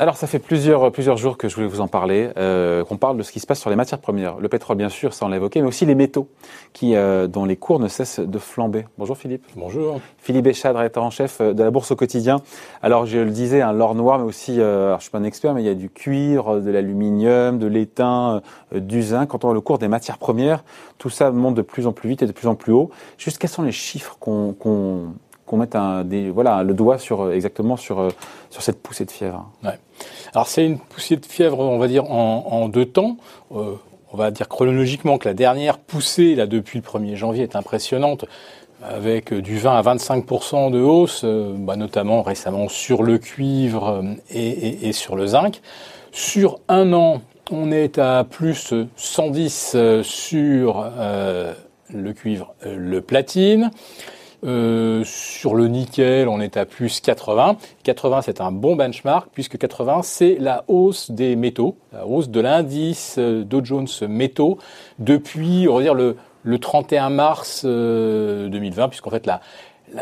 Alors, ça fait plusieurs, plusieurs jours que je voulais vous en parler, euh, qu'on parle de ce qui se passe sur les matières premières. Le pétrole, bien sûr, ça on l'a évoqué, mais aussi les métaux, qui, euh, dont les cours ne cessent de flamber. Bonjour Philippe. Bonjour. Philippe Béchard, directeur en chef de la Bourse au quotidien. Alors, je le disais, un l'or noir, mais aussi, euh, alors, je suis pas un expert, mais il y a du cuivre, de l'aluminium, de l'étain, euh, du zinc. Quand on voit le cours des matières premières, tout ça monte de plus en plus vite et de plus en plus haut. Juste, quels sont les chiffres qu'on qu'on mette un, des, voilà, le doigt sur, euh, exactement sur, euh, sur cette poussée de fièvre. Alors c'est une poussée de fièvre, on va dire, en, deux temps. Euh, on va dire chronologiquement que la dernière poussée, là, depuis le 1er janvier, est impressionnante, avec du 20 à 25% de hausse, bah, notamment récemment sur le cuivre et, sur le zinc. Sur un an, on est à plus 110 sur le cuivre, le platine. Euh, sur le nickel, on est à plus 80. 80, c'est un bon benchmark puisque 80, c'est la hausse des métaux, la hausse de l'indice euh, Dow Jones métaux depuis, on va dire, le, le 31 mars 2020, euh, puisqu'en fait, la,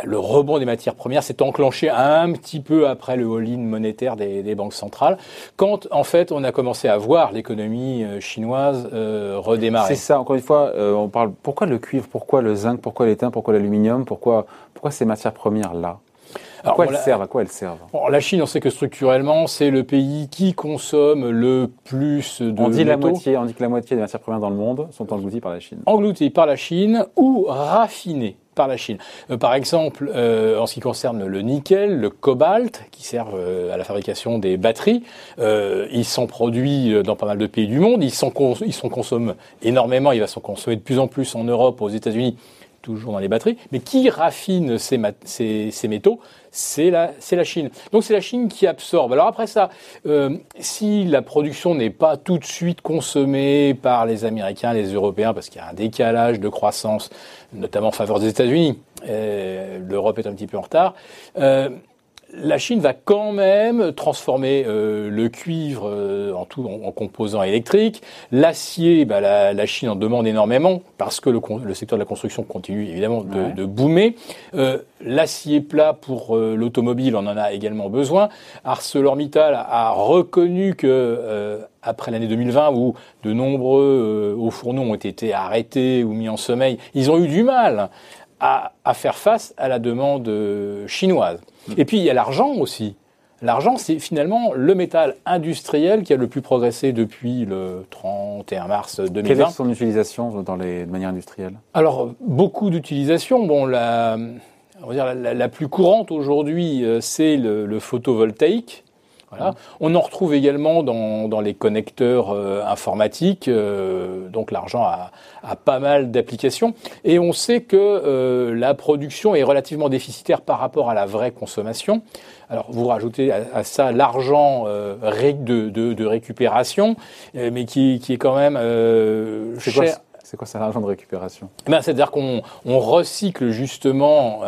le rebond des matières premières s'est enclenché un petit peu après le all-in monétaire des, des, banques centrales, quand en fait on a commencé à voir l'économie euh, chinoise euh, redémarrer. C'est ça, encore une fois, euh, on parle pourquoi le cuivre, pourquoi le zinc, pourquoi l'étain, pourquoi l'aluminium, pourquoi, pourquoi ces matières premières là à quoi, elles la, servent, à quoi elles servent? Bon, La Chine, on sait que structurellement, c'est le pays qui consomme le plus de on dit. La moitié, on dit que la moitié des matières premières dans le monde sont englouties par la Chine. Englouties par la Chine ou raffinées par la Chine. Euh, par exemple, euh, en ce qui concerne le nickel, le cobalt, qui servent euh, à la fabrication des batteries, euh, ils sont produits dans pas mal de pays du monde, ils sont, ils sont consomment énormément, il va s'en consommer de plus en plus en Europe, aux États-Unis, toujours dans les batteries, mais qui raffine ces, ces, métaux c'est la, la Chine. Donc c'est la Chine qui absorbe. Alors après ça, euh, si la production n'est pas tout de suite consommée par les Américains, les Européens, parce qu'il y a un décalage de croissance, notamment en faveur des États-Unis, euh, l'Europe est un petit peu en retard, euh, la Chine va quand même transformer euh, le cuivre euh, en tout en, en, composants électriques. L'acier, bah, la, la, Chine en demande énormément parce que le, le, secteur de la construction continue évidemment de, ouais. de boomer. Euh, L'acier plat pour euh, l'automobile, on en a également besoin. ArcelorMittal a reconnu que euh, après l'année 2020 où de nombreux hauts fourneaux ont été arrêtés ou mis en sommeil, ils ont eu du mal à, à faire face à la demande chinoise. Et puis il y a l'argent aussi. L'argent, c'est finalement le métal industriel qui a le plus progressé depuis le 31 mars 2020. Quelle est son utilisation dans les de manière industrielle? Alors beaucoup d'utilisations. Bon, la, on va dire la, la plus courante aujourd'hui, c'est le, le, photovoltaïque. Voilà. On en retrouve également dans, dans les connecteurs euh, informatiques, euh, donc l'argent a, a, pas mal d'applications. Et on sait que euh, la production est relativement déficitaire par rapport à la vraie consommation. Alors vous rajoutez à, à ça l'argent euh, de, de, de, récupération, euh, mais qui, qui, est quand même cher. C'est quoi ça l'argent de récupération? Ben, C'est-à-dire qu'on on recycle justement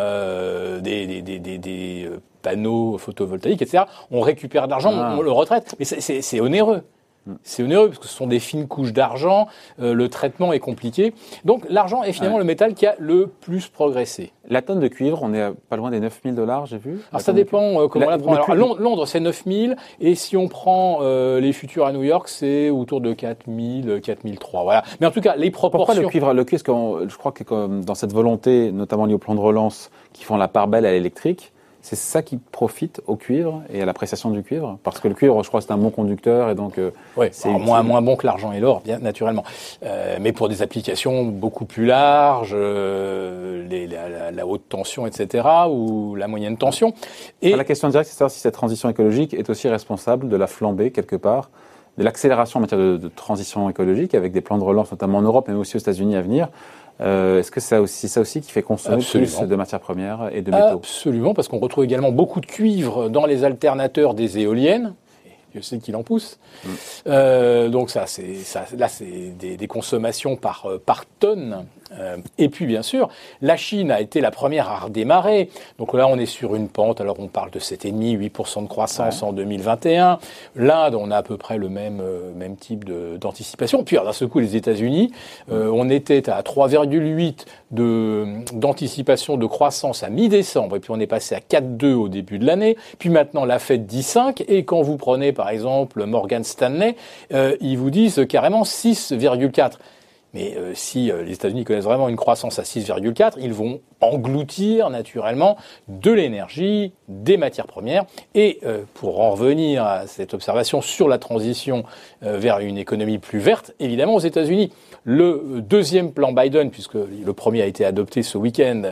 des, des, des, des panneaux photovoltaïques, etc. On récupère de l'argent, ah. on, on, le retraite. Mais c'est onéreux. C'est onéreux parce que ce sont des fines couches d'argent, euh, le traitement est compliqué. Donc l'argent est finalement ouais. le métal qui a le plus progressé. La tonne de cuivre, on est pas loin des 9000 dollars, j'ai vu. Alors ça dépend euh, comment la, on la prend. Alors, Londres, Londres c'est 9000 et si on prend euh, les futurs à New York, c'est autour de 4000, 4003. Voilà. Mais en tout cas, les proportions. Pourquoi le cuivre Le cuivre, je crois que dans cette volonté, notamment liée au plan de relance, qui font la part belle à l'électrique, c'est ça qui profite au cuivre et à l'appréciation du cuivre Parce que le cuivre, je crois, c'est un bon conducteur et donc euh, oui, c'est moins, moins bon que l'argent et l'or, bien naturellement. Euh, mais pour des applications beaucoup plus larges, euh, les, la, la, haute tension, etc., ou la moyenne tension. Et la question directe, c'est savoir si cette transition écologique est aussi responsable de la flambée quelque part de l'accélération en matière de, de, transition écologique avec des plans de relance, notamment en Europe, mais aussi aux États-Unis à venir. Euh, Est-ce que c'est aussi ça aussi qui fait consommer Absolument. plus de matières premières et de métaux Absolument, parce qu'on retrouve également beaucoup de cuivre dans les alternateurs des éoliennes. Je sais qu'il en pousse. Mm. Euh, donc ça, c'est là, c'est des, des, consommations par par tonne Euh, et puis, bien sûr, la Chine a été la première à redémarrer. Donc là, on est sur une pente. Alors, on parle de 7,5, 8% de croissance en 2021. L'Inde, on a à peu près le même, euh, même type d'anticipation. Puis, d'un seul coup, les États-Unis, euh, on était à 3,8% d'anticipation de, croissance à mi-décembre. Et puis, on est passé à 4,2 au début de l'année. Puis maintenant, la Fed dit 5. Et quand vous prenez, par exemple, Morgan Stanley, ils vous disent carrément 6,4. Mais euh, si euh, les États-Unis connaissent vraiment une croissance à 6,4, ils vont engloutir naturellement de l'énergie, des matières premières. Et euh, pour en revenir à cette observation sur la transition vers une économie plus verte, évidemment aux États-Unis, le deuxième plan Biden, puisque le premier a été adopté ce week-end.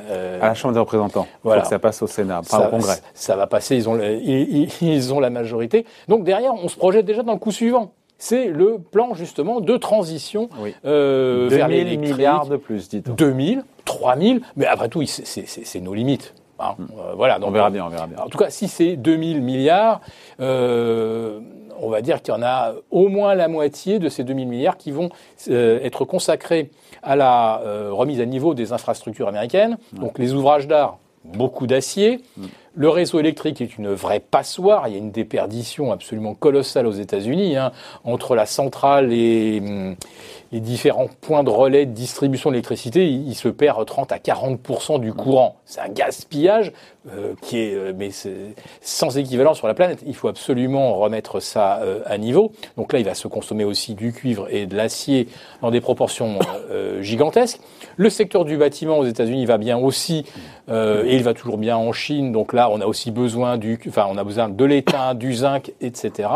à la Chambre des représentants. Voilà. ça passe au Sénat, pas au Congrès. Ça va passer, ils ont, ils, ils ont la majorité. Donc derrière, on se projette déjà dans le coup suivant c'est le plan justement de transition euh, vers l'électrique. milliards de plus, dites-on. 2000, 3000, mais après tout, c'est nos limites. Hein. Hmm. Euh, voilà, donc, on verra bien, on verra bien. En tout cas, si c'est 2000 milliards, euh, on va dire qu'il y en a au moins la moitié de ces 2000 milliards qui vont euh, être consacrés à la remise à niveau des infrastructures américaines. Donc les ouvrages d'art, beaucoup d'acier. Hmm. Le réseau électrique est une vraie passoire. Il y a une déperdition absolument colossale aux États-Unis hein, entre la centrale et les différents points de relais de distribution d'électricité. Il, se perd 30 à 40% du courant. C'est un gaspillage euh, qui est, euh, mais sans équivalent sur la planète. Il faut absolument remettre ça euh, à niveau. Donc là, il va se consommer aussi du cuivre et de l'acier dans des proportions gigantesques. Le secteur du bâtiment aux États-Unis va bien aussi, et il va toujours bien en Chine. Donc là, on a aussi besoin de l'étain, du zinc, etc.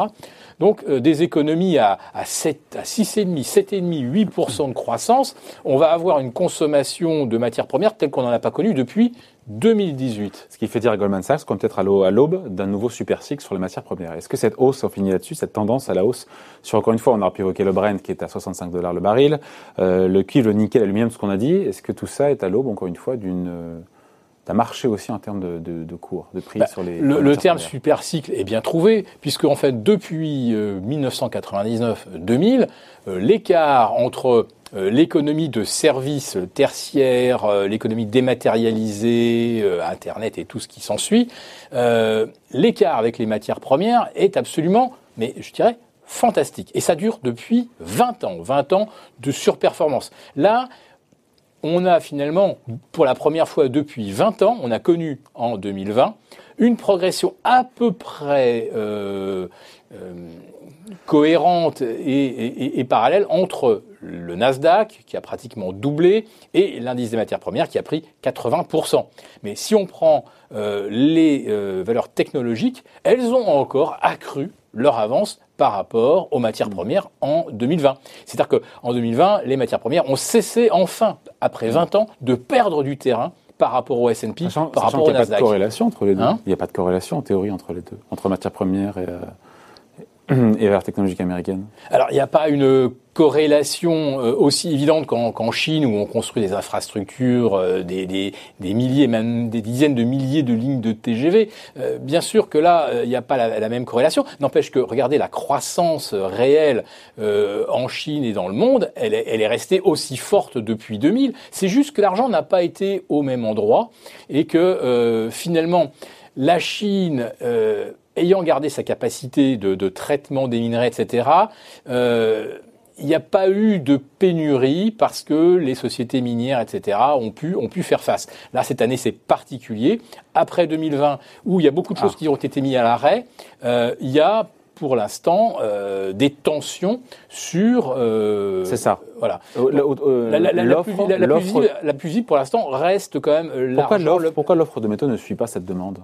Donc euh, des économies à, à 7, à 6,5, 7,5, 8% de croissance. On va avoir une consommation de matières premières telle qu'on n'en a pas connue depuis 2018. Ce qui fait dire à Goldman Sachs qu'on peut être à l'aube d'un nouveau super cycle sur les matières premières. Est-ce que cette hausse, on finit là-dessus, cette tendance à la hausse, sur encore une fois, on a pu évoquer le Brent qui est à 65 dollars le baril, euh, le cuivre, le nickel, l'aluminium, ce qu'on a dit, est-ce que tout ça est à l'aube, encore une fois, d'une d'un marché aussi en termes de, de, de cours, de prix bah, sur les. Le, le terme super cycle est bien trouvé, puisque en fait depuis 1999-2000, euh, euh, l'écart entre euh, l'économie de services tertiaires, l'économie dématérialisée, Internet et tout ce qui s'ensuit, l'écart avec les matières premières est absolument, mais je dirais, fantastique. Et ça dure depuis 20 ans, 20 ans de surperformance. Là, on a finalement, pour la première fois depuis 20 ans, on a connu en 2020 une progression à peu près euh, euh, cohérente et, parallèle entre le Nasdaq, qui a pratiquement doublé, et l'indice des matières premières, qui a pris 80%. Mais si on prend euh, les valeurs technologiques, elles ont encore accru leur avance par rapport aux matières mmh. premières en 2020. C'est-à-dire qu'en 2020, les matières premières ont cessé enfin, après 20 ans, de perdre du terrain par rapport au S&P, par rapport au Nasdaq. Il n'y a pas de corrélation entre les deux. Hein il n'y a pas de corrélation en théorie entre les deux, entre matières premières et, euh, et vers américaine. Alors, il n'y a pas une corrélation euh, aussi évidente qu'en Chine où on construit des infrastructures, euh, des, des, des, milliers, même des dizaines de milliers de lignes de TGV. Euh, bien sûr que là, il n'y a pas la, la, même corrélation. N'empêche que, regardez, la croissance réelle en Chine et dans le monde, elle est, elle est restée aussi forte depuis 2000. C'est juste que l'argent n'a pas été au même endroit et que finalement, la Chine ayant gardé sa capacité de, de, traitement des minerais, etc., euh, il n'y a pas eu de pénurie parce que les sociétés minières, etc., ont pu, ont pu faire face. Là, cette année, c'est particulier. Après 2020, où il y a beaucoup de choses ah. qui ont été mises à l'arrêt, euh, il y a pour l'instant euh, des tensions sur. Euh, c'est ça. Voilà. la, la, la, plus, la, plus visible pour l'instant reste quand même. Pourquoi l'offre de métaux ne suit pas cette demande?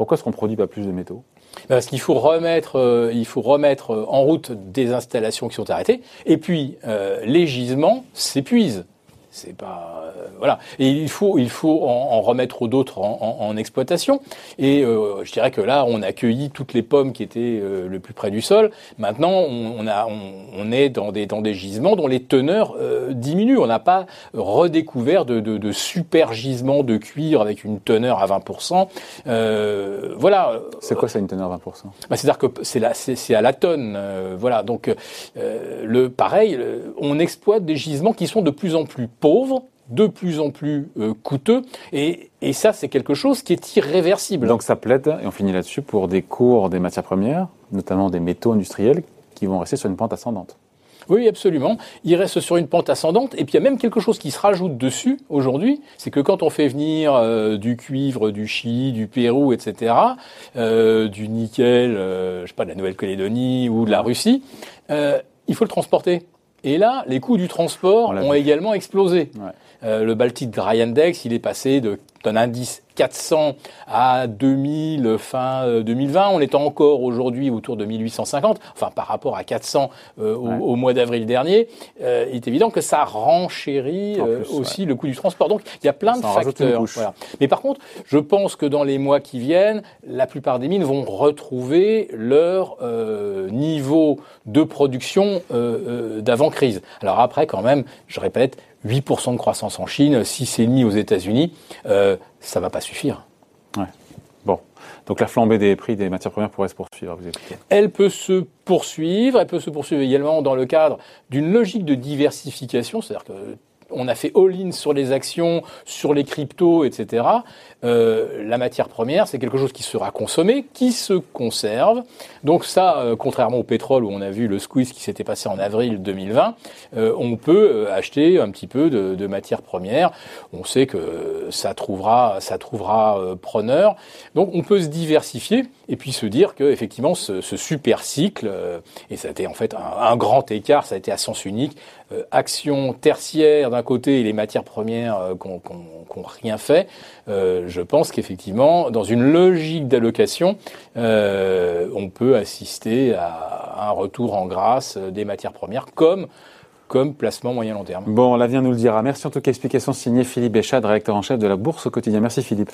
Pourquoi est-ce qu'on produit pas plus de métaux? Parce qu'il faut remettre, euh, faut remettre en route des installations qui sont arrêtées, et puis euh, les gisements s'épuisent. C'est pas euh, voilà. Et il faut il faut en, remettre d'autres en, en, exploitation. Et euh, je dirais que là, on a accueilli toutes les pommes qui étaient euh, le plus près du sol. Maintenant, on, on a on, est dans des dans des gisements dont les teneurs diminuent. On n'a pas redécouvert de, de, de, super gisements de cuivre avec une teneur à 20%. voilà. C'est quoi ça une teneur à 20% bah, C'est-à-dire que c'est là c'est à la tonne. voilà. Donc le pareil, on exploite des gisements qui sont de plus en plus pauvres de plus en plus euh, coûteux. Et, et ça, c'est quelque chose qui est irréversible. Donc ça plaide, et on finit là-dessus, pour des cours des matières premières, notamment des métaux industriels, qui vont rester sur une pente ascendante. Oui, absolument. Il reste sur une pente ascendante. Et puis il y a même quelque chose qui se rajoute dessus aujourd'hui, c'est que quand on fait venir euh, du cuivre, du Chili, du Pérou, etc., euh, du nickel, je sais pas, de la Nouvelle-Calédonie ou de la Russie, il faut le transporter. Et là, les coûts du transport On ont vu. également explosé. Ouais. Euh, le Baltic Dry Index, il est passé de- d'un indice 400 à 2000 fin euh, 2020. On est encore aujourd'hui autour de 1850. Enfin, par rapport à 400 euh, au, Ouais. au mois d'avril dernier, euh, il est évident que ça renchérit euh, aussi le coût du transport. Donc, il y a plein Ça de facteurs. Voilà. Mais par contre, je pense que dans les mois qui viennent, la plupart des mines vont retrouver leur euh, niveau de production euh, euh, d'avant-crise. Alors après, quand même, je répète, 8% de croissance en Chine, 6,5% aux États-Unis, euh, ça va pas suffire. Bon. Donc la flambée des prix des matières premières pourrait se poursuivre, vous expliquez. Elle peut se poursuivre, elle peut se poursuivre également dans le cadre d'une logique de diversification, c'est-à-dire que on a fait all-in sur les actions, sur les cryptos, etc. Euh, la matière première, c'est quelque chose qui sera consommé, qui se conserve. Donc ça, euh, contrairement au pétrole où on a vu le squeeze qui s'était passé en avril 2020, euh, on peut acheter un petit peu de, matière première. On sait que ça trouvera, ça trouvera preneur. Donc on peut se diversifier et puis se dire que effectivement ce, super cycle et ça a été en fait un, un grand écart, ça a été à sens unique. Action tertiaire d'un côté et les matières premières euh, qu'on rien fait. Euh, je pense qu'effectivement, dans une logique d'allocation, euh, on peut assister à un retour en grâce des matières premières comme comme placement moyen long terme. Bon, l'avenir nous le dira. Merci en tout cas. Explication signée Philippe Béchade, rédacteur en chef de la Bourse au quotidien. Merci Philippe.